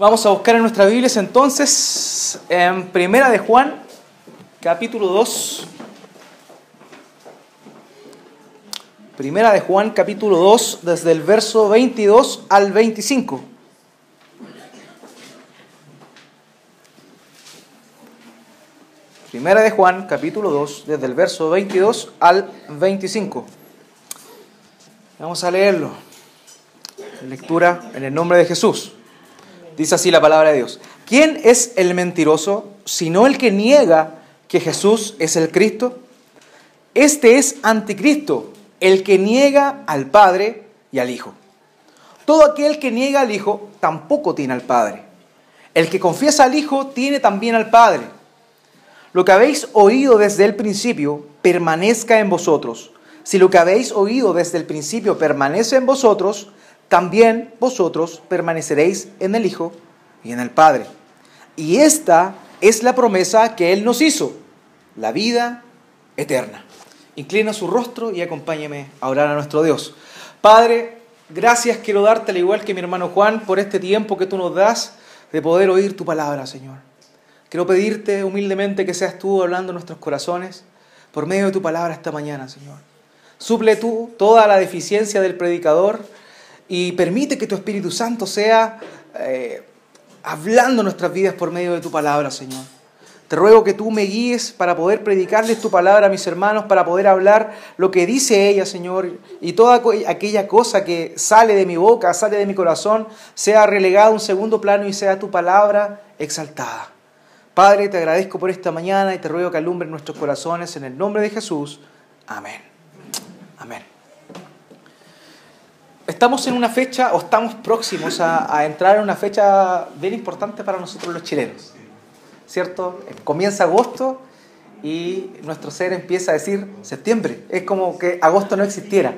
Vamos a buscar en nuestra Biblia entonces en Primera de Juan, capítulo 2. Primera de Juan, capítulo 2, desde el verso 22 al 25. Primera de Juan, capítulo 2, desde el verso 22 al 25. Vamos a leerlo. Lectura en el nombre de Jesús. Dice así la palabra de Dios. ¿Quién es el mentiroso sino el que niega que Jesús es el Cristo? Este es anticristo, el que niega al Padre y al Hijo. Todo aquel que niega al Hijo tampoco tiene al Padre. El que confiesa al Hijo tiene también al Padre. Lo que habéis oído desde el principio permanezca en vosotros. Si lo que habéis oído desde el principio permanece en vosotros, también vosotros permaneceréis en el Hijo y en el Padre. Y esta es la promesa que Él nos hizo, la vida eterna. Inclina su rostro y acompáñeme a orar a nuestro Dios. Padre, gracias quiero darte, al igual que mi hermano Juan, por este tiempo que tú nos das de poder oír tu palabra, Señor. Quiero pedirte humildemente que seas tú hablando nuestros corazones por medio de tu palabra esta mañana, Señor. Suple tú toda la deficiencia del predicador y permite que tu Espíritu Santo sea eh, hablando nuestras vidas por medio de tu palabra, Señor. Te ruego que tú me guíes para poder predicarles tu palabra a mis hermanos, para poder hablar lo que dice ella, Señor, y toda aquella cosa que sale de mi boca, sale de mi corazón, sea relegada a un segundo plano y sea tu palabra exaltada. Padre, te agradezco por esta mañana y te ruego que alumbre nuestros corazones en el nombre de Jesús. Amén. Amén. Estamos en una fecha, o estamos próximos a, entrar en una fecha bien importante para nosotros los chilenos. ¿Cierto? Comienza agosto y nuestro ser empieza a decir septiembre. Es como que agosto no existiera.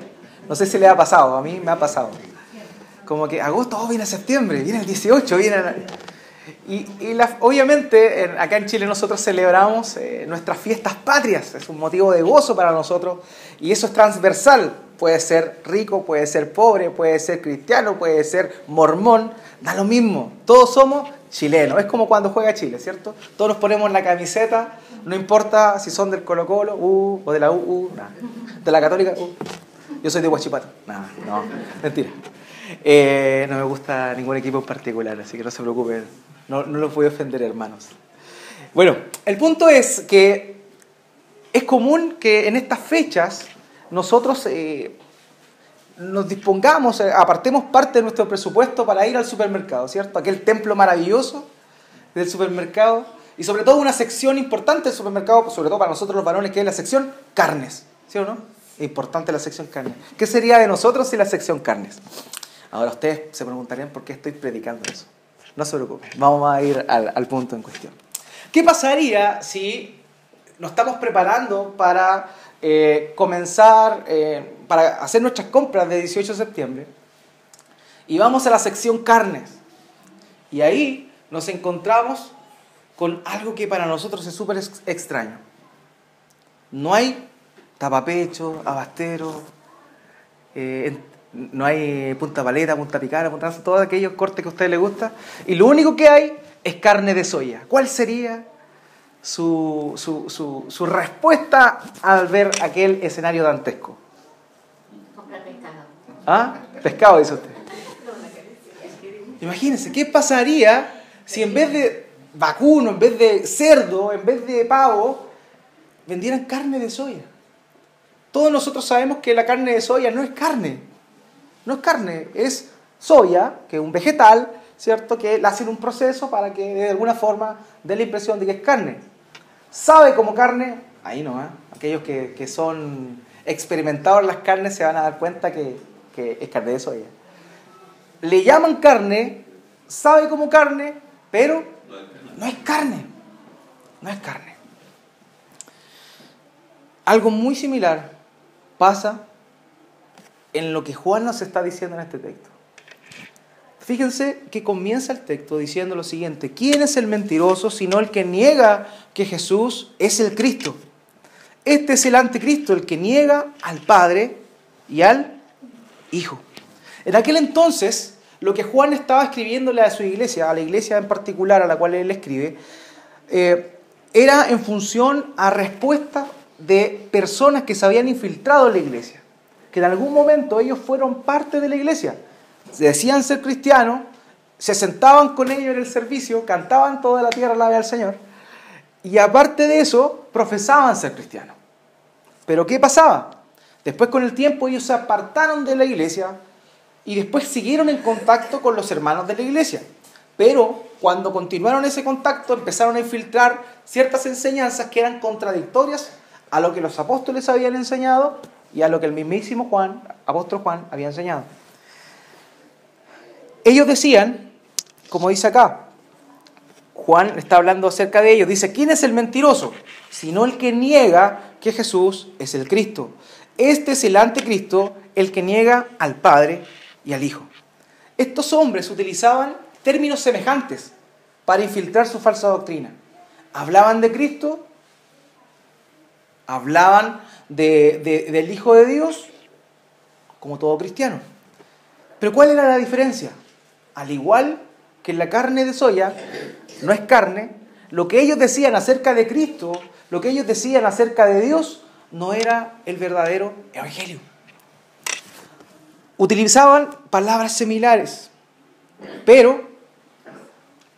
No sé si le ha pasado, a mí me ha pasado. Como que agosto, oh, viene septiembre, viene el 18, viene... Y, obviamente acá en Chile nosotros celebramos eh, nuestras fiestas patrias, es un motivo de gozo para nosotros y eso es transversal, puede ser rico, puede ser pobre, puede ser cristiano, puede ser mormón, da lo mismo, todos somos chilenos, es como cuando juega Chile, ¿cierto? Todos nos ponemos la camiseta, no importa si son del Colo Colo, uh, o de la U, uh, de la Católica, uh. yo soy de Huachipato, nada, no, mentira. Eh, no me gusta ningún equipo en particular, así que no se preocupen no, no los voy a ofender, hermanos. Bueno, el punto es que es común que en estas fechas nosotros eh, nos dispongamos, eh, apartemos parte de nuestro presupuesto para ir al supermercado, ¿cierto? Aquel templo maravilloso del supermercado y sobre todo una sección importante del supermercado, sobre todo para nosotros los varones, que es la sección carnes, ¿sí o no? Importante la sección carnes. ¿Qué sería de nosotros si la sección carnes? Ahora ustedes se preguntarían por qué estoy predicando eso. No se preocupen, vamos a ir al, punto en cuestión. ¿Qué pasaría si nos estamos preparando para eh, comenzar, eh, para hacer nuestras compras de 18 de septiembre y vamos a la sección carnes? Y ahí nos encontramos con algo que para nosotros es súper extraño. No hay tapapecho, abastero, eh, no hay punta paleta, punta picada, punta todos aquellos cortes que a ustedes les gusta. Y lo único que hay es carne de soya. ¿Cuál sería su, su, su, respuesta al ver aquel escenario dantesco? Comprar pescado. ¿Ah? Pescado, dice usted. Imagínense, ¿qué pasaría si en vez de vacuno, en vez de cerdo, en vez de pavo, vendieran carne de soya? Todos nosotros sabemos que la carne de soya no es carne no es carne, es soya, que es un vegetal, ¿cierto? Que le hacen un proceso para que de alguna forma dé la impresión de que es carne. ¿Sabe como carne? Ahí no, ¿eh? Aquellos que, son experimentados en las carnes se van a dar cuenta que, que es carne de soya. Le llaman carne, sabe como carne, pero no es carne. No es carne. Algo muy similar pasa en lo que Juan nos está diciendo en este texto. Fíjense que comienza el texto diciendo lo siguiente, ¿quién es el mentiroso sino el que niega que Jesús es el Cristo? Este es el anticristo, el que niega al Padre y al Hijo. En aquel entonces lo que Juan estaba escribiéndole a su iglesia, a la iglesia en particular a la cual él escribe, eh, era en función a respuesta de personas que se habían infiltrado en la iglesia, que en algún momento ellos fueron parte de la iglesia, decían ser cristianos, se sentaban con ellos en el servicio, cantaban toda la tierra la al Señor, y aparte de eso, profesaban ser cristianos. Pero ¿qué pasaba? Después con el tiempo ellos se apartaron de la iglesia y después siguieron en contacto con los hermanos de la iglesia. Pero cuando continuaron ese contacto empezaron a infiltrar ciertas enseñanzas que eran contradictorias a lo que los apóstoles habían enseñado y a lo que el mismísimo Juan, apóstol Juan, había enseñado. Ellos decían, como dice acá, Juan está hablando acerca de ellos, dice, ¿quién es el mentiroso? Sino el que niega que Jesús es el Cristo. Este es el anticristo, el que niega al Padre y al Hijo. Estos hombres utilizaban términos semejantes para infiltrar su falsa doctrina. Hablaban de Cristo, hablaban del Hijo de Dios, como todo cristiano. Pero ¿cuál era la diferencia? Al igual que la carne de soya no es carne, lo que ellos decían acerca de Cristo, lo que ellos decían acerca de Dios, no era el verdadero evangelio. Utilizaban palabras similares, pero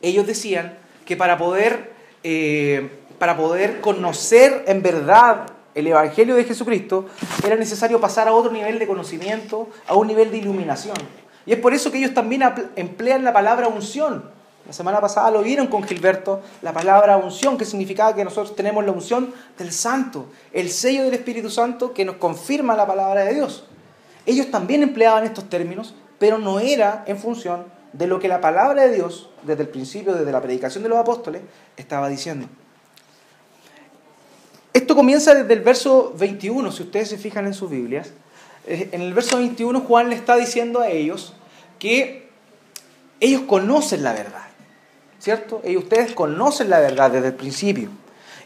ellos decían que para poder, eh, para poder conocer en verdad el Evangelio de Jesucristo, era necesario pasar a otro nivel de conocimiento, a un nivel de iluminación. Y es por eso que ellos también emplean la palabra unción. La semana pasada lo vieron con Gilberto, la palabra unción, que significaba que nosotros tenemos la unción del Santo, el sello del Espíritu Santo que nos confirma la palabra de Dios. Ellos también empleaban estos términos, pero no era en función de lo que la palabra de Dios, desde el principio, desde la predicación de los apóstoles, estaba diciendo. Esto comienza desde el verso 21, si ustedes se fijan en sus Biblias. Eh, en el verso 21 Juan le está diciendo a ellos que ellos conocen la verdad, ¿cierto? Y ustedes conocen la verdad desde el principio.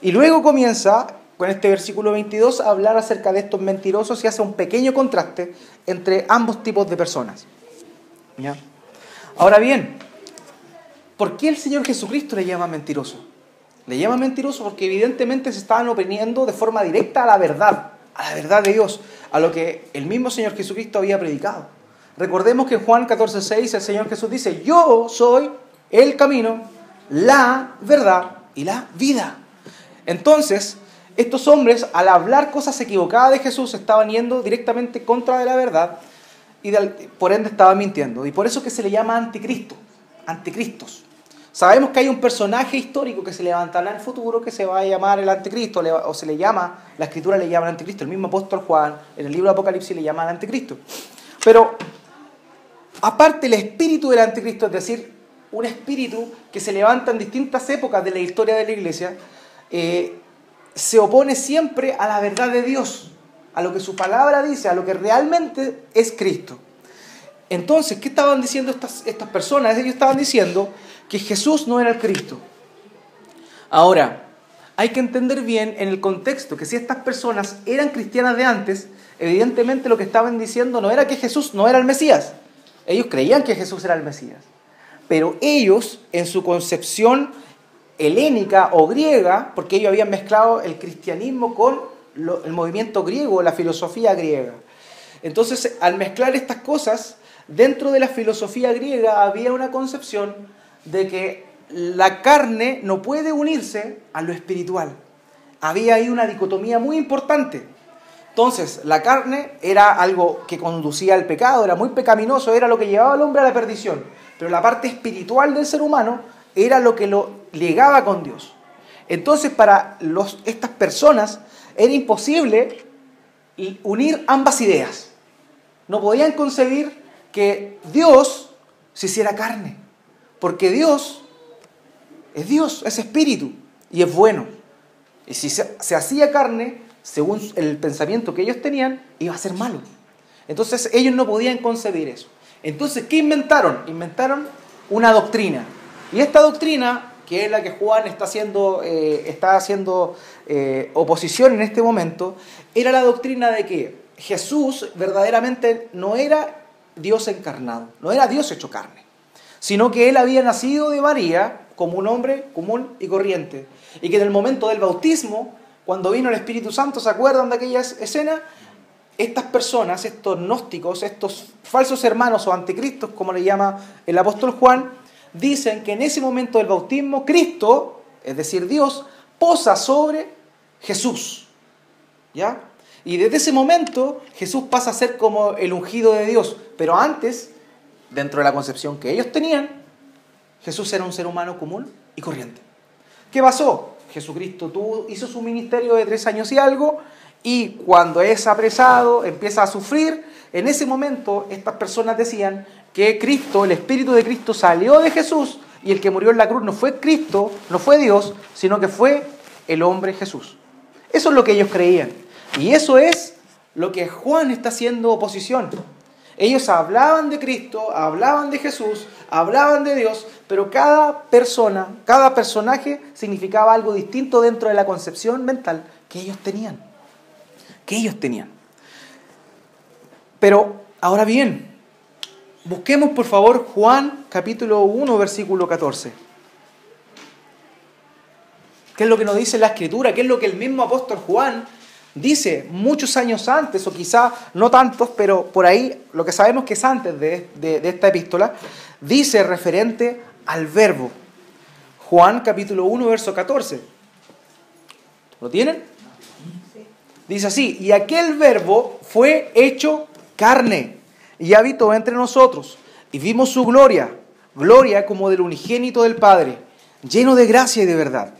Y luego comienza con este versículo 22 a hablar acerca de estos mentirosos y hace un pequeño contraste entre ambos tipos de personas. Ahora bien, ¿por qué el Señor Jesucristo le llama mentiroso? Le llama mentiroso porque evidentemente se estaban oponiendo de forma directa a la verdad, a la verdad de Dios, a lo que el mismo Señor Jesucristo había predicado. Recordemos que en Juan 14:6 el Señor Jesús dice, yo soy el camino, la verdad y la vida. Entonces, estos hombres, al hablar cosas equivocadas de Jesús, estaban yendo directamente contra de la verdad y por ende estaban mintiendo. Y por eso que se le llama anticristo, anticristos. Sabemos que hay un personaje histórico que se levantará en el futuro que se va a llamar el anticristo, o se le llama, la escritura le llama el anticristo, el mismo apóstol Juan en el libro de Apocalipsis le llama el anticristo. Pero aparte el espíritu del anticristo, es decir, un espíritu que se levanta en distintas épocas de la historia de la iglesia, eh, se opone siempre a la verdad de Dios, a lo que su palabra dice, a lo que realmente es Cristo. Entonces, ¿qué estaban diciendo estas, estas personas? Ellos estaban diciendo que Jesús no era el Cristo. Ahora, hay que entender bien en el contexto que si estas personas eran cristianas de antes, evidentemente lo que estaban diciendo no era que Jesús no era el Mesías. Ellos creían que Jesús era el Mesías. Pero ellos, en su concepción helénica o griega, porque ellos habían mezclado el cristianismo con el movimiento griego, la filosofía griega. Entonces, al mezclar estas cosas, dentro de la filosofía griega había una concepción de que la carne no puede unirse a lo espiritual. Había ahí una dicotomía muy importante. Entonces, la carne era algo que conducía al pecado, era muy pecaminoso, era lo que llevaba al hombre a la perdición. Pero la parte espiritual del ser humano era lo que lo ligaba con Dios. Entonces para los, estas personas era imposible unir ambas ideas. No podían concebir que Dios se hiciera carne, porque Dios es Dios, es espíritu y es bueno. Y si se, hacía carne, según el pensamiento que ellos tenían, iba a ser malo. Entonces ellos no podían concebir eso. Entonces, ¿qué inventaron? Inventaron una doctrina, y esta doctrina, que es la que Juan está haciendo, eh, está haciendo eh, oposición en este momento, era la doctrina de que Jesús verdaderamente no era Dios encarnado, no era Dios hecho carne, sino que él había nacido de María como un hombre común y corriente. Y que en el momento del bautismo, cuando vino el Espíritu Santo, ¿se acuerdan de aquella escena? Estas personas, estos gnósticos, estos falsos hermanos o anticristos, como le llama el apóstol Juan, dicen que en ese momento del bautismo, Cristo, es decir, Dios, posa sobre Jesús. ¿Ya? Y desde ese momento Jesús pasa a ser como el ungido de Dios. Pero antes, dentro de la concepción que ellos tenían, Jesús era un ser humano común y corriente. ¿Qué pasó? Jesucristo tuvo, hizo su ministerio de tres años y algo, y cuando es apresado, empieza a sufrir, en ese momento estas personas decían que Cristo, el Espíritu de Cristo salió de Jesús, y el que murió en la cruz no fue Cristo, no fue Dios, sino que fue el hombre Jesús. Eso es lo que ellos creían. Y eso es lo que Juan está haciendo oposición. Ellos hablaban de Cristo, hablaban de Jesús, hablaban de Dios, pero cada persona, cada personaje significaba algo distinto dentro de la concepción mental que ellos tenían. Que ellos tenían. Pero ahora bien, busquemos por favor Juan capítulo 1, versículo 14. ¿Qué es lo que nos dice la escritura? ¿Qué es lo que el mismo apóstol Juan dice muchos años antes, o quizá no tantos, pero por ahí lo que sabemos que es antes de, esta epístola, dice referente al verbo. Juan capítulo 1, verso 14. ¿Lo tienen? Dice así, y aquel verbo fue hecho carne y habitó entre nosotros, y vimos su gloria, gloria como del unigénito del Padre, lleno de gracia y de verdad.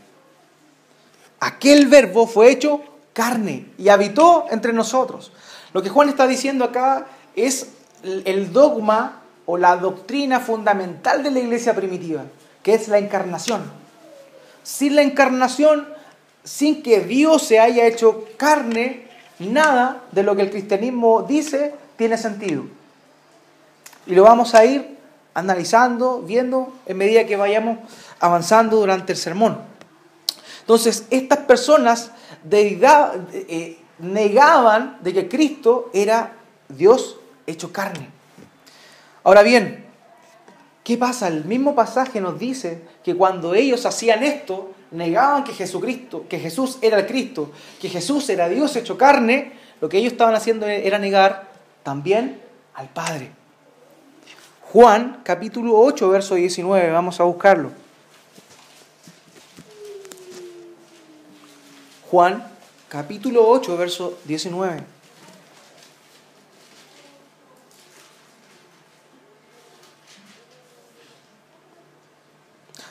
Aquel verbo fue hecho carne y habitó entre nosotros. Lo que Juan está diciendo acá es el dogma o la doctrina fundamental de la iglesia primitiva, que es la encarnación. Sin la encarnación, sin que Dios se haya hecho carne, nada de lo que el cristianismo dice tiene sentido. Y lo vamos a ir analizando, viendo en medida que vayamos avanzando durante el sermón. Entonces, estas personas eh, negaban de que Cristo era Dios hecho carne. Ahora bien, ¿qué pasa? El mismo pasaje nos dice que cuando ellos hacían esto, negaban que Jesucristo, que Jesús era el Cristo, que Jesús era Dios hecho carne, lo que ellos estaban haciendo era negar también al Padre. Juan capítulo 8, verso 19, vamos a buscarlo. Juan capítulo 8, verso 19.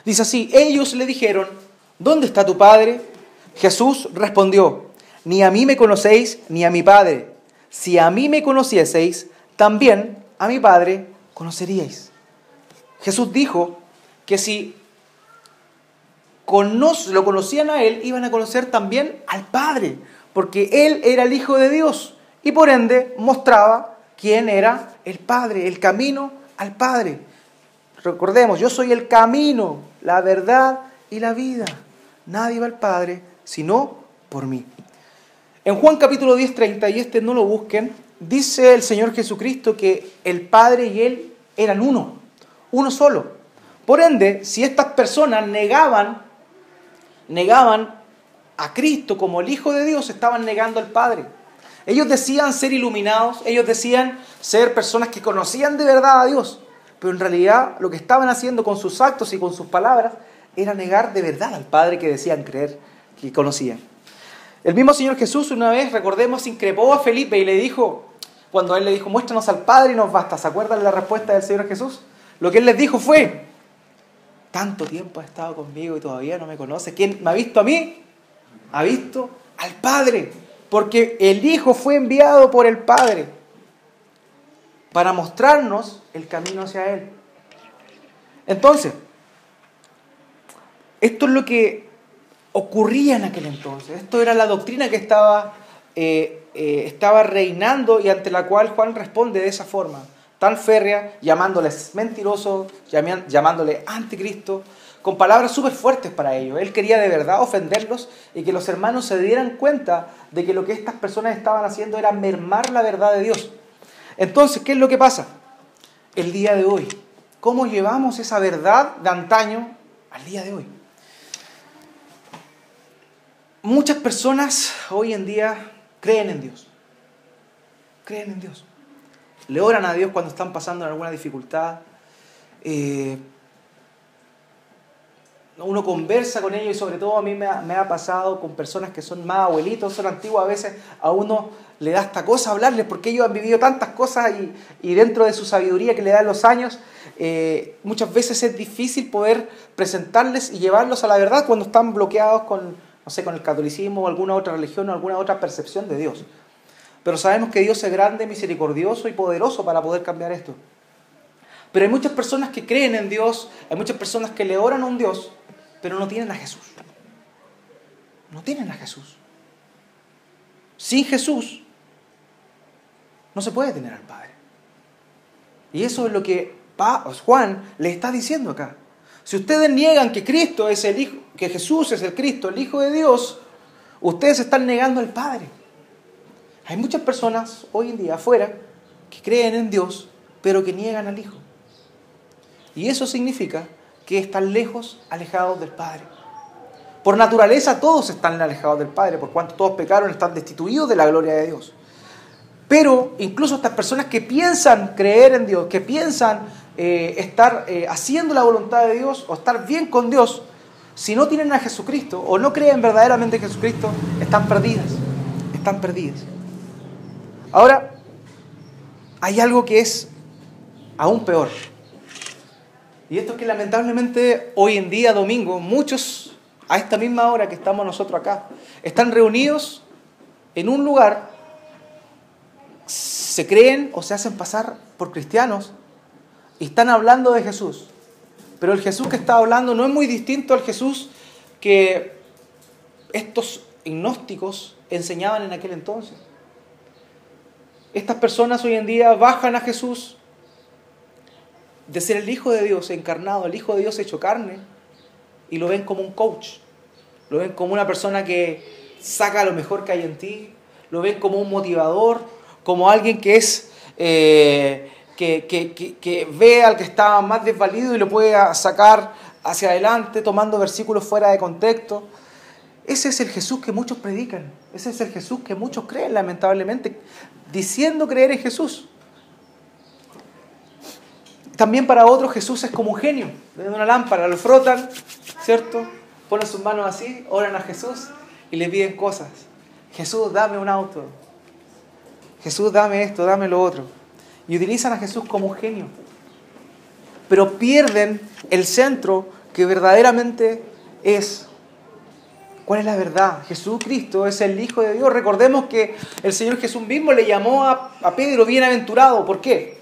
Dice así, ellos le dijeron, ¿dónde está tu Padre? Jesús respondió, ni a mí me conocéis, ni a mi Padre. Si a mí me conocieseis, también a mi Padre conoceríais. Jesús dijo que si lo conocían a Él, iban a conocer también al Padre, porque Él era el Hijo de Dios y por ende mostraba quién era el Padre, el camino al Padre. Recordemos, yo soy el camino, la verdad y la vida. Nadie va al Padre sino por mí. En Juan capítulo 10, 30, y este no lo busquen, dice el Señor Jesucristo que el Padre y Él eran uno, uno solo. Por ende, si estas personas negaban negaban a Cristo como el Hijo de Dios, estaban negando al Padre. Ellos decían ser iluminados, ellos decían ser personas que conocían de verdad a Dios, pero en realidad lo que estaban haciendo con sus actos y con sus palabras era negar de verdad al Padre que decían creer, que conocían. El mismo Señor Jesús una vez, recordemos, increpó a Felipe y le dijo, cuando él le dijo, muéstranos al Padre y nos basta, ¿se acuerdan la respuesta del Señor Jesús? Lo que él les dijo fue, tanto tiempo ha estado conmigo y todavía no me conoce. ¿Quién me ha visto a mí? Ha visto al Padre. Porque el Hijo fue enviado por el Padre para mostrarnos el camino hacia Él. Entonces, esto es lo que ocurría en aquel entonces. Esto era la doctrina que estaba, eh, eh, estaba reinando y ante la cual Juan responde de esa forma tan férrea, llamándoles mentirosos, llamándole anticristo, con palabras súper fuertes para ellos. Él quería de verdad ofenderlos y que los hermanos se dieran cuenta de que lo que estas personas estaban haciendo era mermar la verdad de Dios. Entonces, ¿qué es lo que pasa? el día de hoy? ¿Cómo llevamos esa verdad de antaño al día de hoy? Muchas personas hoy en día creen en Dios. Creen en Dios. Le oran a Dios cuando están pasando en alguna dificultad. Eh, uno conversa con ellos y sobre todo a mí me ha, pasado con personas que son más abuelitos, son antiguos, a veces a uno le da esta cosa hablarles porque ellos han vivido tantas cosas y, dentro de su sabiduría que le dan los años, eh, muchas veces es difícil poder presentarles y llevarlos a la verdad cuando están bloqueados con, no sé, con el catolicismo o alguna otra religión o alguna otra percepción de Dios. Pero sabemos que Dios es grande, misericordioso y poderoso para poder cambiar esto. Pero hay muchas personas que creen en Dios, hay muchas personas que le oran a un Dios, pero no tienen a Jesús. No tienen a Jesús. Sin Jesús no se puede tener al Padre. Y eso es lo que Juan le está diciendo acá. Si ustedes niegan que Cristo es el Hijo, que Jesús es el Cristo, el Hijo de Dios, ustedes están negando al Padre. Hay muchas personas hoy en día afuera que creen en Dios, pero que niegan al Hijo. Y eso significa que están lejos, alejados del Padre. Por naturaleza todos están alejados del Padre, por cuanto todos pecaron, están destituidos de la gloria de Dios. Pero incluso estas personas que piensan creer en Dios, que piensan eh, estar eh, haciendo la voluntad de Dios o estar bien con Dios, si no tienen a Jesucristo o no creen verdaderamente en Jesucristo, están perdidas, están perdidas. Ahora, hay algo que es aún peor. Y esto es que lamentablemente hoy en día, domingo, muchos a esta misma hora que estamos nosotros acá, están reunidos en un lugar, se creen o se hacen pasar por cristianos y están hablando de Jesús. Pero el Jesús que está hablando no es muy distinto al Jesús que estos gnósticos enseñaban en aquel entonces. Estas personas hoy en día bajan a Jesús de ser el Hijo de Dios encarnado, el Hijo de Dios hecho carne, y lo ven como un coach, lo ven como una persona que saca lo mejor que hay en ti, lo ven como un motivador, como alguien que es... Eh, que, que, ve al que está más desvalido y lo puede sacar hacia adelante tomando versículos fuera de contexto. Ese es el Jesús que muchos predican, ese es el Jesús que muchos creen lamentablemente, diciendo creer en Jesús. También para otros Jesús es como un genio. de una lámpara, lo frotan, ¿cierto? Ponen sus manos así, oran a Jesús y le piden cosas. Jesús, dame un auto. Jesús, dame esto, dame lo otro. Y utilizan a Jesús como un genio. Pero pierden el centro que verdaderamente es. ¿Cuál es la verdad? Jesucristo es el Hijo de Dios. Recordemos que el Señor Jesús mismo le llamó a, a Pedro bienaventurado. ¿Por qué?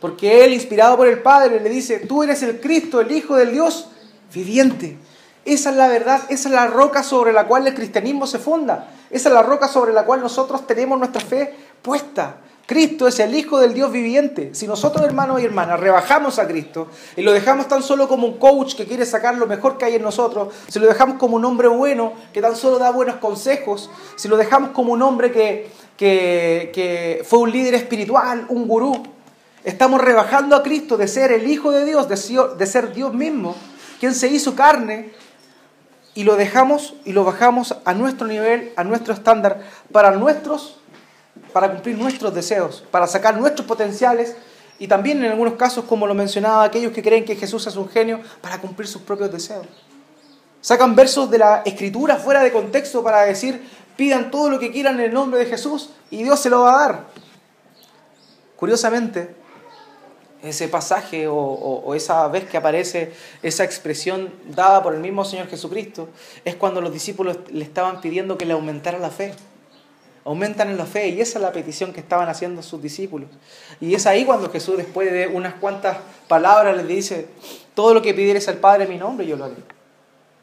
Porque él, inspirado por el Padre, le dice, tú eres el Cristo, el Hijo del Dios viviente. Esa es la verdad, esa es la roca sobre la cual el cristianismo se funda. Esa es la roca sobre la cual nosotros tenemos nuestra fe puesta. Cristo es el Hijo del Dios viviente. Si nosotros, hermanos y hermanas, rebajamos a Cristo y lo dejamos tan solo como un coach que quiere sacar lo mejor que hay en nosotros, si lo dejamos como un hombre bueno que tan solo da buenos consejos, si lo dejamos como un hombre que, que, que fue un líder espiritual, un gurú, Estamos rebajando a Cristo de ser el Hijo de Dios, de ser Dios mismo, quien se hizo carne, y lo dejamos y lo bajamos a nuestro nivel, a nuestro estándar, para nuestros, para cumplir nuestros deseos, para sacar nuestros potenciales y también en algunos casos, como lo mencionaba, aquellos que creen que Jesús es un genio, para cumplir sus propios deseos. Sacan versos de la escritura fuera de contexto para decir, pidan todo lo que quieran en el nombre de Jesús y Dios se lo va a dar. Curiosamente, ese pasaje o, esa vez que aparece esa expresión dada por el mismo Señor Jesucristo, es cuando los discípulos le estaban pidiendo que le aumentara la fe. Aumentan en la fe y esa es la petición que estaban haciendo sus discípulos. Y es ahí cuando Jesús, después de unas cuantas palabras, les dice, todo lo que pidieres al Padre en mi nombre, yo lo haré.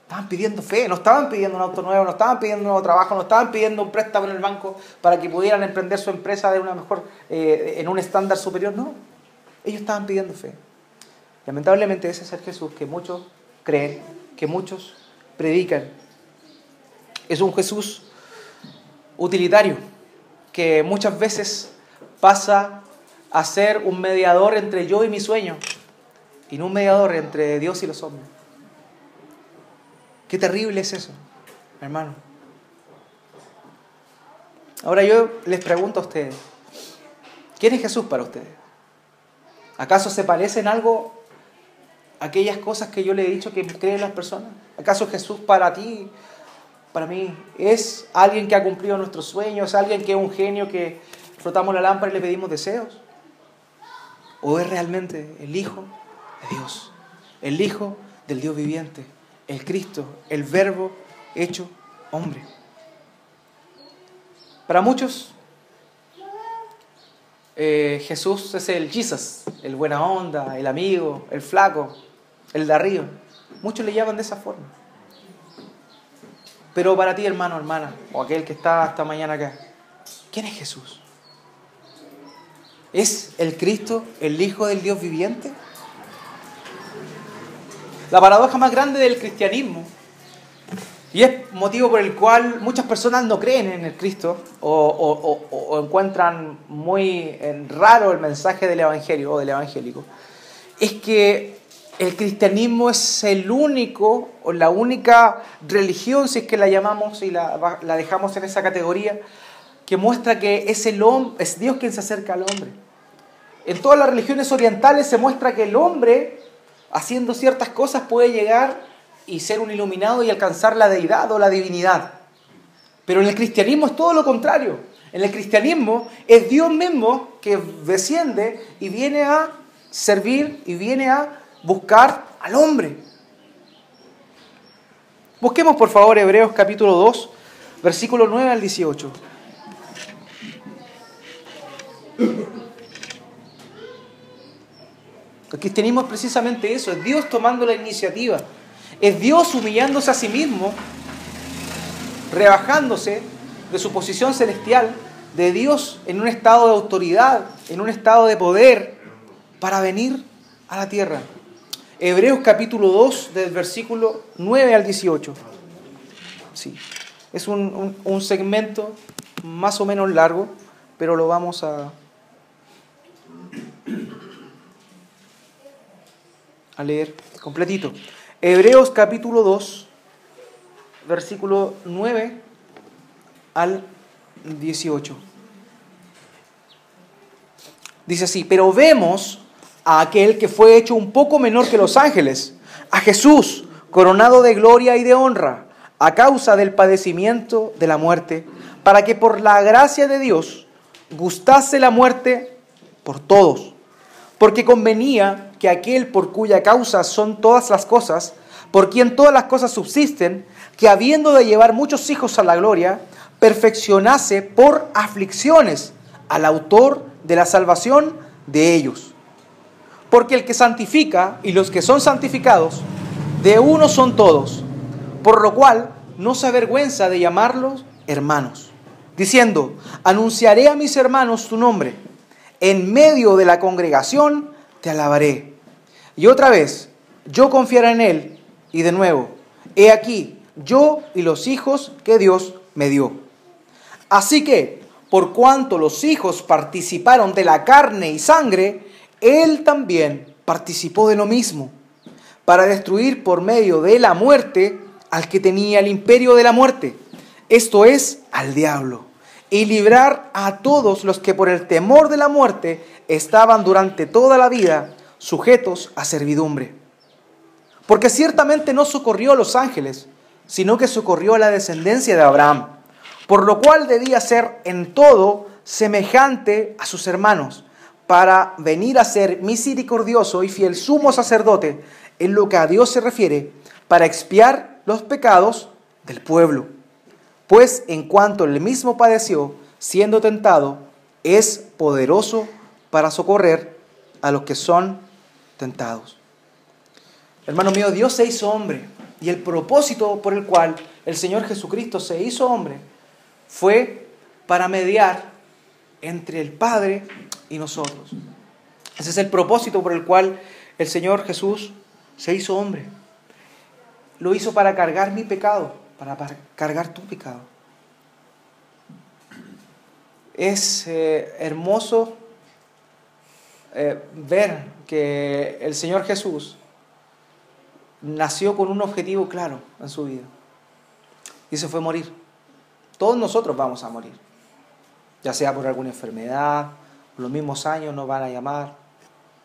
Estaban pidiendo fe, no estaban pidiendo un auto nuevo, no estaban pidiendo un nuevo trabajo, no estaban pidiendo un préstamo en el banco para que pudieran emprender su empresa de una mejor, eh, en un estándar superior, no ellos estaban pidiendo fe. Lamentablemente ese es el Jesús que muchos creen, que muchos predican. Es un Jesús utilitario que muchas veces pasa a ser un mediador entre yo y mi sueño y no un mediador entre Dios y los hombres. Qué terrible es eso, hermano. Ahora yo les pregunto a ustedes, ¿quién es Jesús para ustedes? ¿Acaso se parece en algo a aquellas cosas que yo le he dicho que creen las personas? ¿Acaso Jesús para ti, para mí, es alguien que ha cumplido nuestros sueños, alguien que es un genio que frotamos la lámpara y le pedimos deseos? ¿O es realmente el Hijo de Dios, el Hijo del Dios viviente, el Cristo, el Verbo hecho hombre? Para muchos, eh, Jesús es el Jesus, el buena onda, el amigo, el flaco, el de arriba. Muchos le llaman de esa forma. Pero para ti, hermano, hermana, o aquel que está esta mañana acá, ¿quién es Jesús? ¿Es el Cristo, el Hijo del Dios viviente? La paradoja más grande del cristianismo, y es motivo por el cual muchas personas no creen en el Cristo o, encuentran muy raro el mensaje del Evangelio o del Evangélico, es que el cristianismo es el único o la única religión, si es que la llamamos y la, dejamos en esa categoría, que muestra que es, el, es Dios quien se acerca al hombre. En todas las religiones orientales se muestra que el hombre, haciendo ciertas cosas, puede llegar y ser un iluminado y alcanzar la deidad o la divinidad. Pero en el cristianismo es todo lo contrario. En el cristianismo es Dios mismo que desciende y viene a servir y viene a buscar al hombre. Busquemos por favor Hebreos capítulo 2, versículo 9 al 18. El cristianismo es precisamente eso, es Dios tomando la iniciativa, es Dios humillándose a sí mismo, rebajándose de su posición celestial, de Dios en un estado de autoridad, en un estado de poder, para venir a la tierra. Hebreos capítulo 2, del versículo 9 al 18. Sí, es un, un segmento más o menos largo, pero lo vamos a leer completito. Hebreos capítulo 2, versículo 9 al 18. Dice así, pero vemos a aquel que fue hecho un poco menor que los ángeles, a Jesús, coronado de gloria y de honra, a causa del padecimiento de la muerte, para que por la gracia de Dios gustase la muerte por todos, porque convenía que aquel por cuya causa son todas las cosas, por quien todas las cosas subsisten, que habiendo de llevar muchos hijos a la gloria, perfeccionase por aflicciones al autor de la salvación de ellos. Porque el que santifica y los que son santificados, de uno son todos, por lo cual no se avergüenza de llamarlos hermanos, diciendo, anunciaré a mis hermanos tu nombre, en medio de la congregación te alabaré. Y otra vez, yo confiaré en Él. Y de nuevo, he aquí, yo y los hijos que Dios me dio. Así que, por cuanto los hijos participaron de la carne y sangre, Él también participó de lo mismo, para destruir por medio de la muerte al que tenía el imperio de la muerte, esto es, al diablo, y librar a todos los que por el temor de la muerte estaban durante toda la vida sujetos a servidumbre. Porque ciertamente no socorrió a los ángeles, sino que socorrió a la descendencia de Abraham, por lo cual debía ser en todo semejante a sus hermanos, para venir a ser misericordioso y fiel sumo sacerdote en lo que a Dios se refiere, para expiar los pecados del pueblo. Pues en cuanto él mismo padeció, siendo tentado, es poderoso para socorrer a los que son tentados. Hermano mío, Dios se hizo hombre y el propósito por el cual el Señor Jesucristo se hizo hombre fue para mediar entre el Padre y nosotros. Ese es el propósito por el cual el Señor Jesús se hizo hombre. Lo hizo para cargar mi pecado, para, cargar tu pecado. Es eh, hermoso eh, ver que el Señor Jesús nació con un objetivo claro en su vida. Y se fue morir. Todos nosotros vamos a morir. Ya sea por alguna enfermedad, los mismos años nos van a llamar.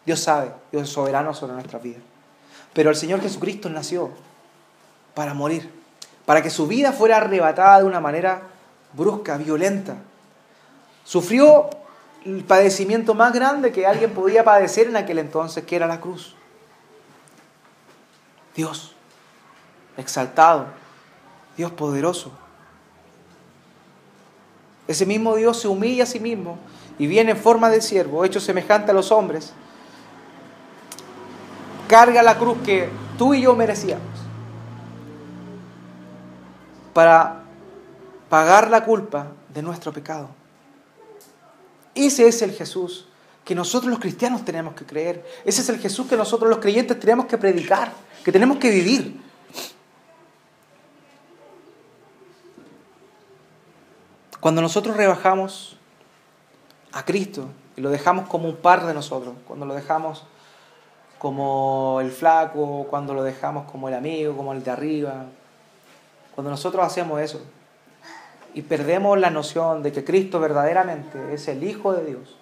Dios sabe, Dios es soberano sobre nuestras vidas. Pero el Señor Jesucristo nació para morir, para que su vida fuera arrebatada de una manera brusca, violenta. Sufrió el padecimiento más grande que alguien podía padecer en aquel entonces, que era la cruz. Dios, exaltado, Dios poderoso. Ese mismo Dios se humilla a sí mismo y viene en forma de siervo, hecho semejante a los hombres. Carga la cruz que tú y yo merecíamos para pagar la culpa de nuestro pecado. Ese es el Jesús que nosotros los cristianos tenemos que creer. Ese es el Jesús que nosotros los creyentes tenemos que predicar, que tenemos que vivir. Cuando nosotros rebajamos a Cristo y lo dejamos como un par de nosotros, cuando lo dejamos como el flaco, cuando lo dejamos como el amigo, como el de arriba, cuando nosotros hacemos eso y perdemos la noción de que Cristo verdaderamente es el Hijo de Dios,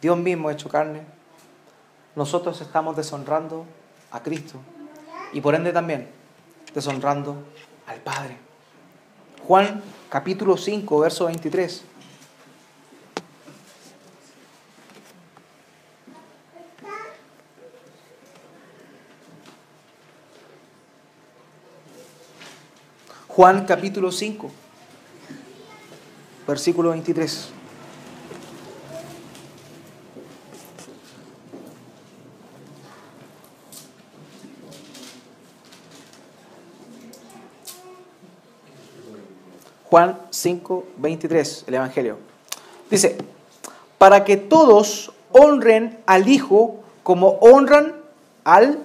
Dios mismo hecho carne, nosotros estamos deshonrando a Cristo y por ende también deshonrando al Padre. Juan capítulo 5, verso 23. Juan capítulo 5, versículo 23. Juan 5, 23, el Evangelio. Dice, para que todos honren al Hijo como honran al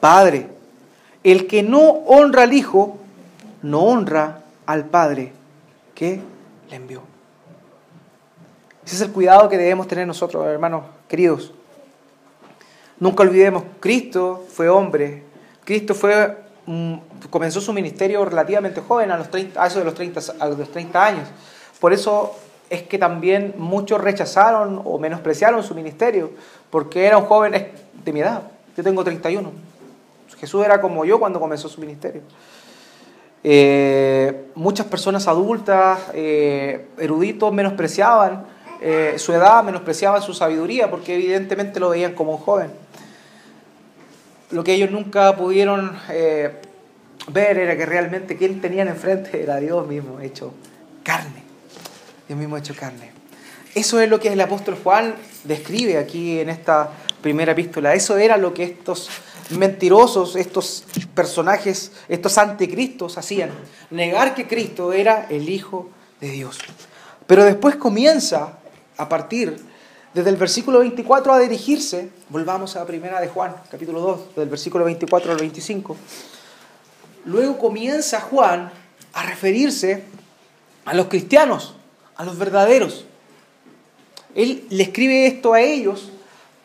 Padre. El que no honra al Hijo, no honra al Padre que le envió. Ese es el cuidado que debemos tener nosotros, hermanos queridos. Nunca olvidemos, Cristo fue hombre. Cristo fue, comenzó su ministerio relativamente joven, a, los 30, a eso de los 30, a los 30 años. Por eso es que también muchos rechazaron o menospreciaron su ministerio, porque era un joven de mi edad. Yo tengo 31. Jesús era como yo cuando comenzó su ministerio. Eh, muchas personas adultas, eh, eruditos, menospreciaban eh, su edad, menospreciaban su sabiduría, porque evidentemente lo veían como un joven. Lo que ellos nunca pudieron ver era que realmente quien tenían enfrente era Dios mismo hecho carne. Dios mismo hecho carne. Eso es lo que el apóstol Juan describe aquí en esta primera epístola. Eso era lo que estos mentirosos, estos personajes, estos anticristos hacían. Negar que Cristo era el Hijo de Dios. Pero después comienza a partir desde el versículo 24 a dirigirse, volvamos a la primera de Juan, capítulo 2, del versículo 24 al 25. Luego comienza Juan a referirse a los cristianos, a los verdaderos. Él le escribe esto a ellos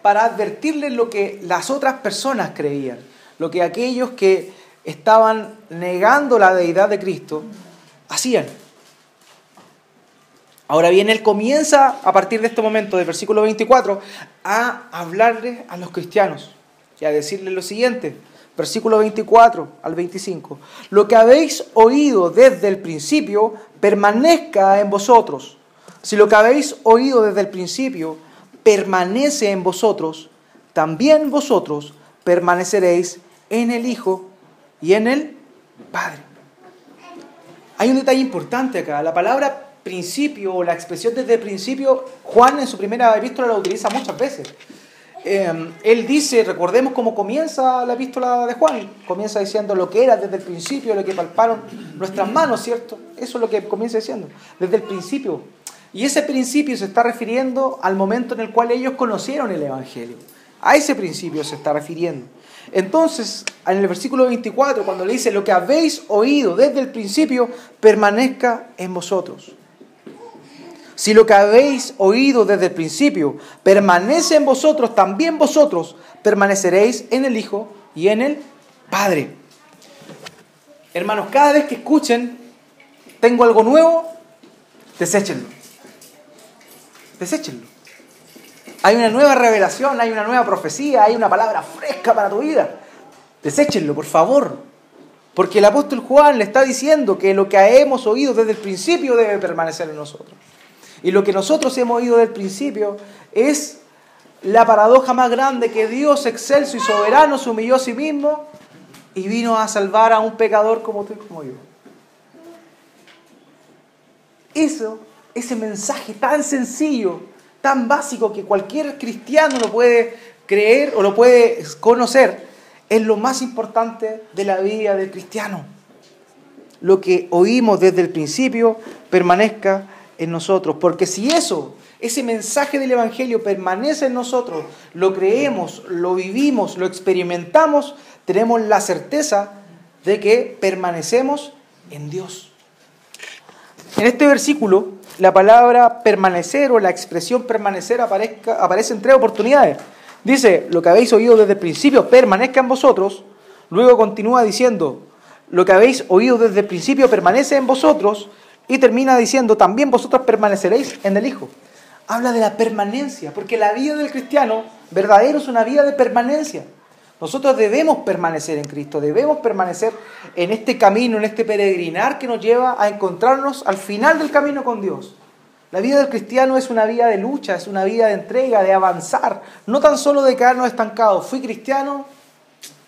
para advertirles lo que las otras personas creían, lo que aquellos que estaban negando la deidad de Cristo hacían. Ahora bien, él comienza a partir de este momento, del versículo 24, a hablarles a los cristianos y a decirles lo siguiente, versículo 24 al 25, lo que habéis oído desde el principio permanezca en vosotros. Si lo que habéis oído desde el principio permanece en vosotros, también vosotros permaneceréis en el Hijo y en el Padre. Hay un detalle importante acá. La palabra principio o la expresión desde el principio, Juan en su primera epístola la utiliza muchas veces. Em, él dice, recordemos cómo comienza la epístola de Juan, comienza diciendo lo que era desde el principio, lo que palparon nuestras manos, ¿cierto? Eso es lo que comienza diciendo, desde el principio y ese principio se está refiriendo al momento en el cual ellos conocieron el Evangelio. A ese principio se está refiriendo. Entonces, en el versículo 24, cuando le dice, lo que habéis oído desde el principio, permanezca en vosotros. Si lo que habéis oído desde el principio permanece en vosotros, también vosotros permaneceréis en el Hijo y en el Padre. Hermanos, cada vez que escuchen, tengo algo nuevo, deséchenlo. Deséchenlo. Hay una nueva revelación, hay una nueva profecía, hay una palabra fresca para tu vida. Deséchenlo, por favor. Porque el apóstol Juan le está diciendo que lo que hemos oído desde el principio debe permanecer en nosotros. Y lo que nosotros hemos oído desde el principio es la paradoja más grande que Dios excelso y soberano se humilló a sí mismo y vino a salvar a un pecador como tú y como yo. Eso, ese mensaje tan sencillo, tan básico que cualquier cristiano lo puede creer o lo puede conocer, es lo más importante de la vida del cristiano. Lo que oímos desde el principio permanezca en nosotros, porque si eso, ese mensaje del Evangelio permanece en nosotros, lo creemos, lo vivimos, lo experimentamos, tenemos la certeza de que permanecemos en Dios. En este versículo, la palabra permanecer o la expresión permanecer aparezca, aparece en tres oportunidades. Dice, lo que habéis oído desde el principio permanezca en vosotros. Luego continúa diciendo, lo que habéis oído desde el principio permanece en vosotros. Y termina diciendo, también vosotros permaneceréis en el Hijo. Habla de la permanencia, porque la vida del cristiano verdadero es una vida de permanencia. Nosotros debemos permanecer en Cristo, debemos permanecer en este camino, en este peregrinar que nos lleva a encontrarnos al final del camino con Dios. La vida del cristiano es una vida de lucha, es una vida de entrega, de avanzar, no tan solo de quedarnos estancados. Fui cristiano,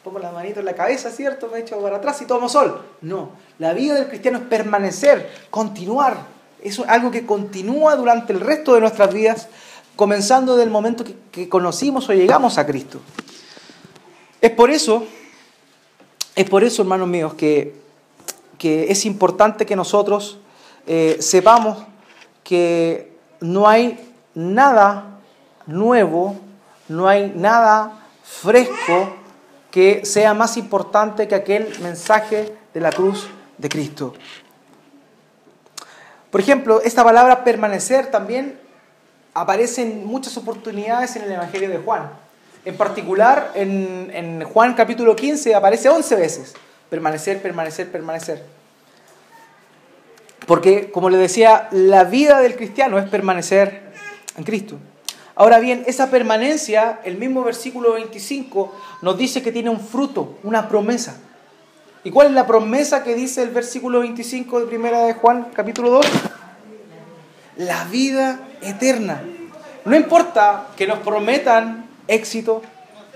pongo la manito en la cabeza, ¿cierto? Me echo para atrás y tomo sol. No, la vida del cristiano es permanecer, continuar. Es algo que continúa durante el resto de nuestras vidas, comenzando desde el momento que, conocimos o llegamos a Cristo. Es por eso, es por eso, hermanos míos, que, que es importante que nosotros eh, sepamos que no hay nada nuevo, no hay nada fresco que sea más importante que aquel mensaje de la cruz de Cristo. Por ejemplo, esta palabra permanecer también aparece en muchas oportunidades en el Evangelio de Juan. En particular, en, Juan capítulo 15 aparece 11 veces. Permanecer, permanecer, permanecer. Porque, como le decía, la vida del cristiano es permanecer en Cristo. Ahora bien, esa permanencia, el mismo versículo 25 nos dice que tiene un fruto, una promesa. ¿Y cuál es la promesa que dice el versículo 25 de primera de Juan, capítulo 2? La vida eterna. No importa que nos prometan éxito,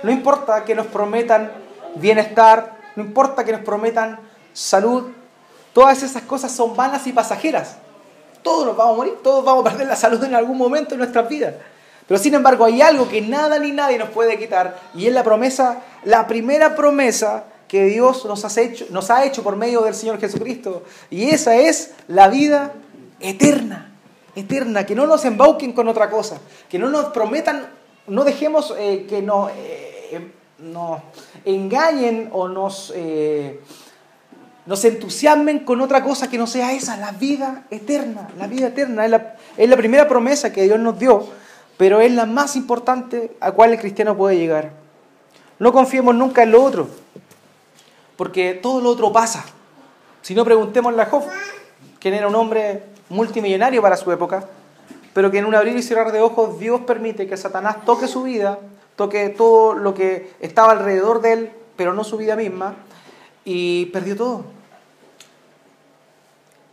no importa que nos prometan bienestar, no importa que nos prometan salud, Todas esas cosas son vanas y pasajeras. Todos nos vamos a morir, todos vamos a perder la salud en algún momento de nuestras vidas. Pero sin embargo hay algo que nada ni nadie nos puede quitar y es la promesa, la primera promesa que Dios nos ha hecho, nos ha hecho por medio del Señor Jesucristo. Y esa es la vida eterna, eterna, que no nos embauquen con otra cosa, que no nos prometan, no dejemos eh, que nos, eh, nos, engañen o nos... Eh, nos entusiasmen con otra cosa que no sea esa, la vida eterna. La vida eterna es la, es la primera promesa que Dios nos dio, pero es la más importante a cual el cristiano puede llegar. No confiemos nunca en lo otro, porque todo lo otro pasa. Si no, preguntémosle a Job, quien era un hombre multimillonario para su época, pero que en un abrir y cerrar de ojos Dios permite que Satanás toque su vida, toque todo lo que estaba alrededor de él, pero no su vida misma, y perdió todo.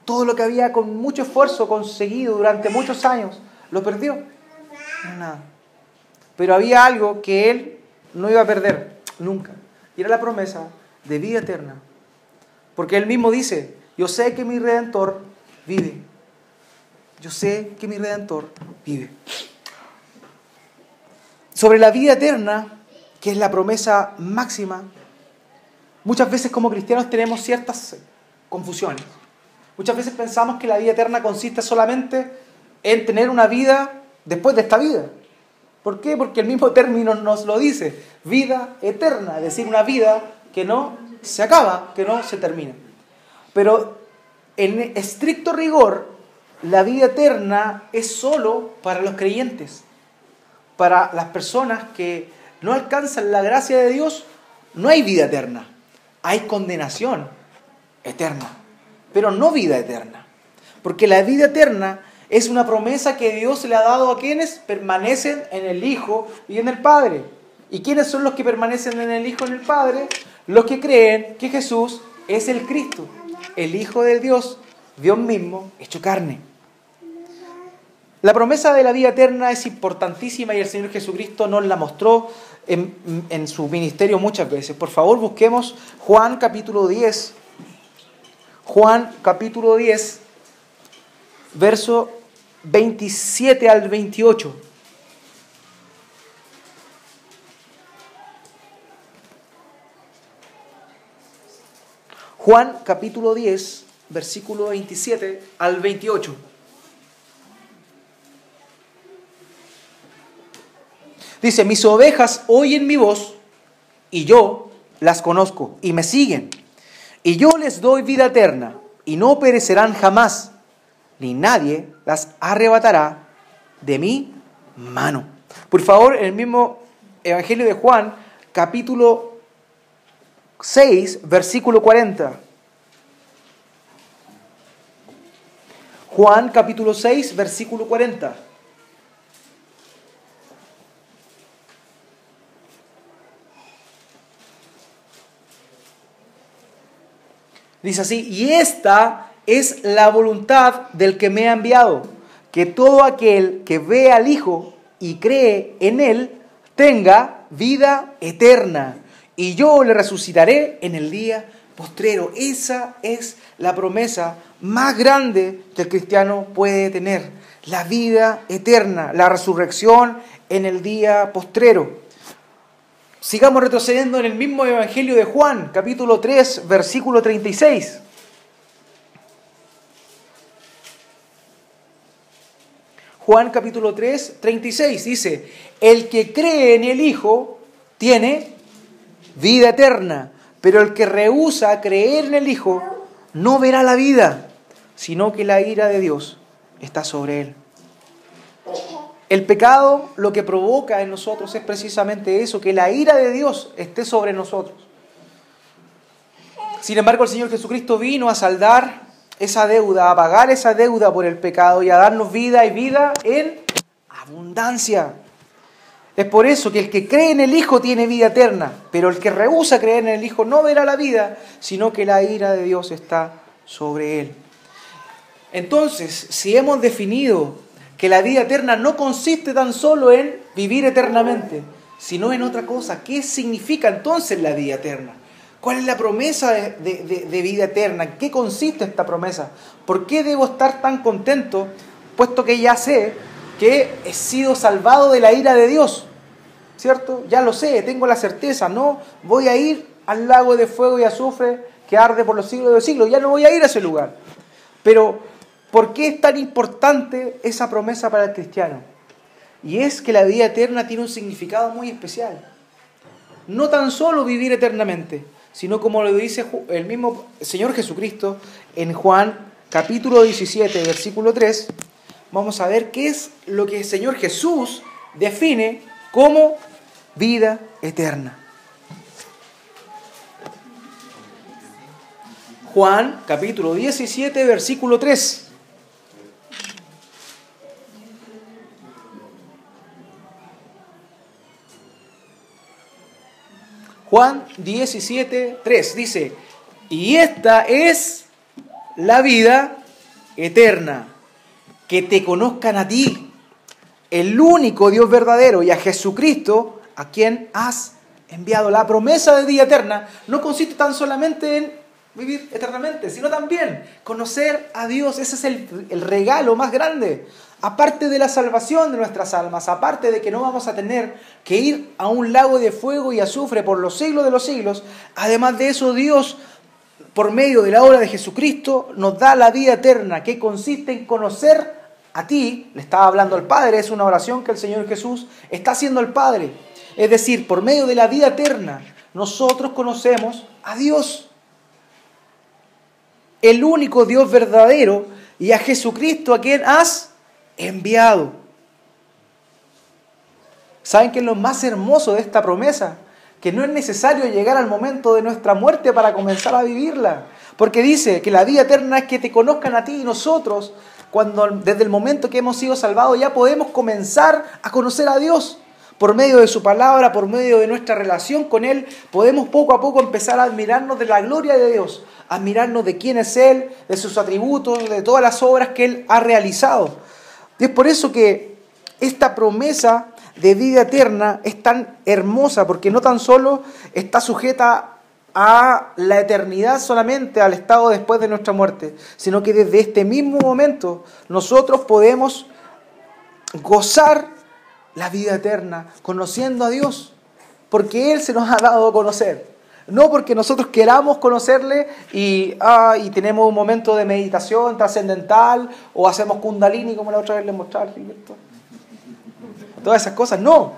Todo lo que había con mucho esfuerzo conseguido durante muchos años, lo perdió. nada. Pero había algo que él no iba a perder nunca. Y era la promesa de vida eterna. Porque él mismo dice, yo sé que mi redentor vive. Yo sé que mi redentor vive. Sobre la vida eterna, que es la promesa máxima Muchas veces como cristianos tenemos ciertas confusiones. Muchas veces pensamos que la vida eterna consiste solamente en tener una vida después de esta vida. ¿Por qué? Porque el mismo término nos lo dice, vida eterna, es decir, una vida que no se acaba, que no se termina. Pero en estricto rigor, la vida eterna es solo para los creyentes. Para las personas que no alcanzan la gracia de Dios, no hay vida eterna. Hay condenación eterna, pero no vida eterna. Porque la vida eterna es una promesa que Dios le ha dado a quienes permanecen en el Hijo y en el Padre. ¿Y quiénes son los que permanecen en el Hijo y en el Padre? Los que creen que Jesús es el Cristo, el Hijo de Dios, Dios mismo hecho carne. La promesa de la vida eterna es importantísima y el Señor Jesucristo nos la mostró en, en, su ministerio muchas veces. Por favor, busquemos Juan capítulo 10. Juan capítulo 10, verso 27 al 28. Juan capítulo 10, versículo 27 al 28. Dice, mis ovejas oyen mi voz y yo las conozco y me siguen. Y yo les doy vida eterna y no perecerán jamás, ni nadie las arrebatará de mi mano. Por favor, en el mismo Evangelio de Juan, capítulo 6, versículo 40. Juan capítulo 6, versículo 40. Dice así, y esta es la voluntad del que me ha enviado, que todo aquel que ve al Hijo y cree en Él tenga vida eterna, y yo le resucitaré en el día postrero. Esa es la promesa más grande que el cristiano puede tener, la vida eterna, la resurrección en el día postrero. Sigamos retrocediendo en el mismo Evangelio de Juan, capítulo 3, versículo 36. Juan capítulo 3, 36 dice, el que cree en el Hijo tiene vida eterna, pero el que rehúsa creer en el Hijo no verá la vida, sino que la ira de Dios está sobre él. El pecado lo que provoca en nosotros es precisamente eso, que la ira de Dios esté sobre nosotros. Sin embargo, el Señor Jesucristo vino a saldar esa deuda, a pagar esa deuda por el pecado y a darnos vida y vida en abundancia. Es por eso que el que cree en el Hijo tiene vida eterna, pero el que rehúsa creer en el Hijo no verá la vida, sino que la ira de Dios está sobre él. Entonces, si hemos definido que la vida eterna no consiste tan solo en vivir eternamente, sino en otra cosa. ¿Qué significa entonces la vida eterna? ¿Cuál es la promesa de, de, vida eterna? ¿En qué consiste esta promesa? ¿Por qué debo estar tan contento, puesto que ya sé que he sido salvado de la ira de Dios? ¿Cierto? Ya lo sé, tengo la certeza, no voy a ir al lago de fuego y azufre que arde por los siglos de los siglos, ya no voy a ir a ese lugar. Pero ¿Por qué es tan importante esa promesa para el cristiano? Y es que la vida eterna tiene un significado muy especial. No tan solo vivir eternamente, sino como lo dice el mismo Señor Jesucristo en Juan capítulo 17, versículo 3, vamos a ver qué es lo que el Señor Jesús define como vida eterna. Juan capítulo 17, versículo 3. Juan 17, 3 dice, y esta es la vida eterna, que te conozcan a ti, el único Dios verdadero, y a Jesucristo, a quien has enviado. La promesa de vida eterna no consiste tan solamente en vivir eternamente, sino también conocer a Dios. Ese es el, el regalo más grande aparte de la salvación de nuestras almas, aparte de que no vamos a tener que ir a un lago de fuego y azufre por los siglos de los siglos, además de eso Dios, por medio de la obra de Jesucristo, nos da la vida eterna, que consiste en conocer a ti, le estaba hablando al Padre, es una oración que el Señor Jesús está haciendo al Padre. Es decir, por medio de la vida eterna, nosotros conocemos a Dios, el único Dios verdadero y a Jesucristo a quien has enviado. ¿Saben qué es lo más hermoso de esta promesa? Que no es necesario llegar al momento de nuestra muerte para comenzar a vivirla. Porque dice que la vida eterna es que te conozcan a ti y nosotros, cuando desde el momento que hemos sido salvados ya podemos comenzar a conocer a Dios. Por medio de su palabra, por medio de nuestra relación con Él, podemos poco a poco empezar a admirarnos de la gloria de Dios, admirarnos de quién es Él, de sus atributos, de todas las obras que Él ha realizado. Y es por eso que esta promesa de vida eterna es tan hermosa, porque no tan solo está sujeta a la eternidad solamente, al estado después de nuestra muerte, sino que desde este mismo momento nosotros podemos gozar la vida eterna, conociendo a Dios, porque Él se nos ha dado a conocer. No porque nosotros queramos conocerle y, ah, y tenemos un momento de meditación trascendental o hacemos kundalini como la otra vez les mostraba Todas esas cosas, no.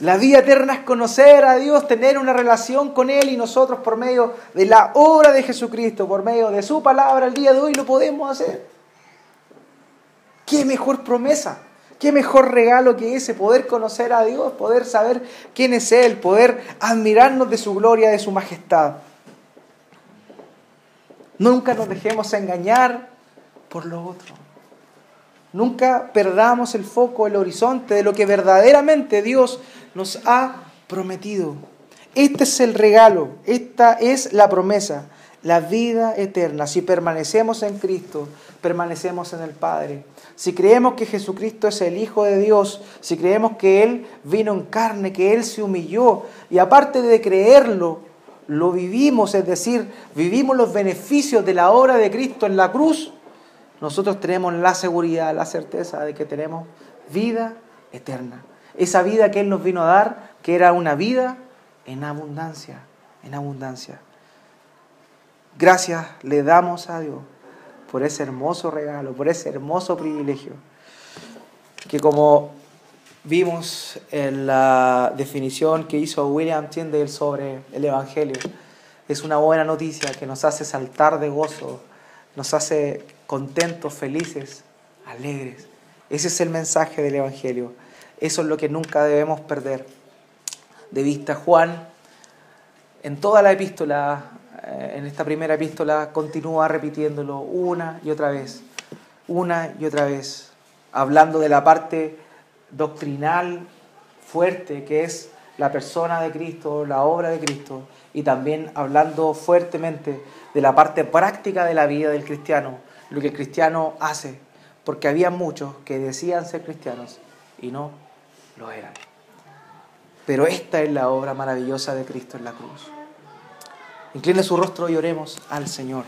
La vida eterna es conocer a Dios, tener una relación con Él y nosotros por medio de la obra de Jesucristo, por medio de su palabra, el día de hoy lo podemos hacer. ¿Qué mejor promesa? ¿Qué mejor regalo que ese? Poder conocer a Dios, poder saber quién es Él, poder admirarnos de su gloria, de su majestad. Nunca nos dejemos engañar por lo otro. Nunca perdamos el foco, el horizonte de lo que verdaderamente Dios nos ha prometido. Este es el regalo, esta es la promesa, la vida eterna. Si permanecemos en Cristo, permanecemos en el Padre. Si creemos que Jesucristo es el Hijo de Dios, si creemos que Él vino en carne, que Él se humilló, y aparte de creerlo, lo vivimos, es decir, vivimos los beneficios de la obra de Cristo en la cruz, nosotros tenemos la seguridad, la certeza de que tenemos vida eterna. Esa vida que Él nos vino a dar, que era una vida en abundancia, en abundancia. Gracias le damos a Dios por ese hermoso regalo, por ese hermoso privilegio, que como vimos en la definición que hizo William Tyndale sobre el Evangelio, es una buena noticia que nos hace saltar de gozo, nos hace contentos, felices, alegres. Ese es el mensaje del Evangelio. Eso es lo que nunca debemos perder de vista. Juan, en toda la epístola, en esta primera epístola, continúa repitiéndolo una y otra vez, una y otra vez, hablando de la parte doctrinal fuerte que es la persona de Cristo, la obra de Cristo, y también hablando fuertemente de la parte práctica de la vida del cristiano, lo que el cristiano hace, porque había muchos que decían ser cristianos y no lo eran. Pero esta es la obra maravillosa de Cristo en la cruz. Incline su rostro y oremos al Señor.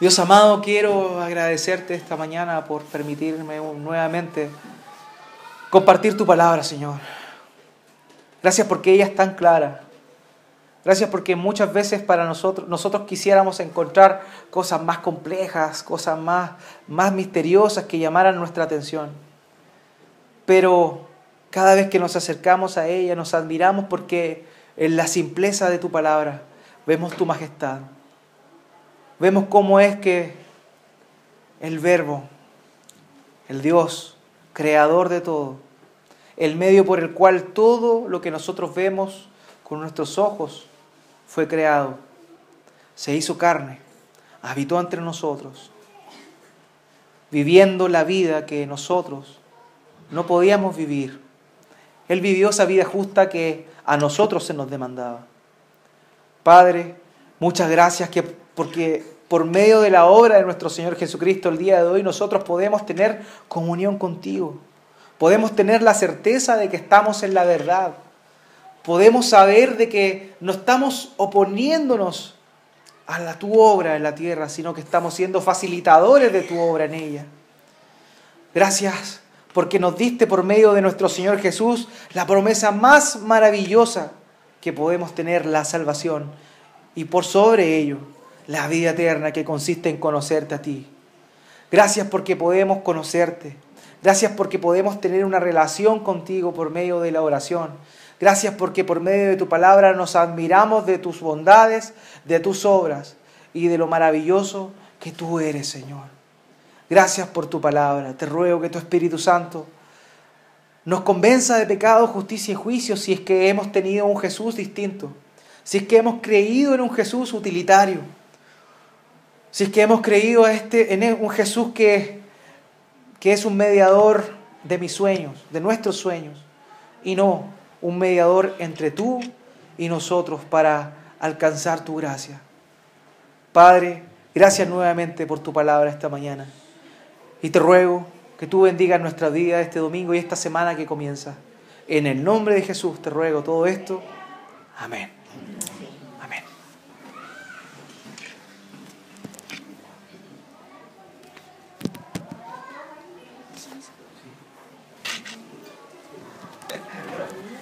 Dios amado, quiero agradecerte esta mañana por permitirme nuevamente compartir tu palabra, Señor. Gracias porque ella es tan clara. Gracias porque muchas veces para nosotros, nosotros quisiéramos encontrar cosas más complejas, cosas más, más misteriosas que llamaran nuestra atención. Pero cada vez que nos acercamos a ella nos admiramos porque en la simpleza de tu palabra vemos tu majestad. Vemos cómo es que el verbo, el Dios, creador de todo, el medio por el cual todo lo que nosotros vemos con nuestros ojos fue creado, se hizo carne, habitó entre nosotros, viviendo la vida que nosotros no podíamos vivir. Él vivió esa vida justa que a nosotros se nos demandaba. Padre, muchas gracias que, porque por medio de la obra de nuestro Señor Jesucristo el día de hoy nosotros podemos tener comunión contigo. Podemos tener la certeza de que estamos en la verdad podemos saber de que no estamos oponiéndonos a la, tu obra en la tierra, sino que estamos siendo facilitadores de tu obra en ella. Gracias porque nos diste por medio de nuestro Señor Jesús la promesa más maravillosa que podemos tener, la salvación, y por sobre ello la vida eterna que consiste en conocerte a ti. Gracias porque podemos conocerte. Gracias porque podemos tener una relación contigo por medio de la oración. Gracias porque por medio de tu palabra nos admiramos de tus bondades, de tus obras y de lo maravilloso que tú eres, Señor. Gracias por tu palabra. Te ruego que tu Espíritu Santo nos convenza de pecado, justicia y juicio si es que hemos tenido un Jesús distinto, si es que hemos creído en un Jesús utilitario, si es que hemos creído este, en un Jesús que, que es un mediador de mis sueños, de nuestros sueños, y no un mediador entre tú y nosotros para alcanzar tu gracia. Padre, gracias nuevamente por tu palabra esta mañana. Y te ruego que tú bendigas nuestra vida este domingo y esta semana que comienza. En el nombre de Jesús te ruego todo esto. Amén.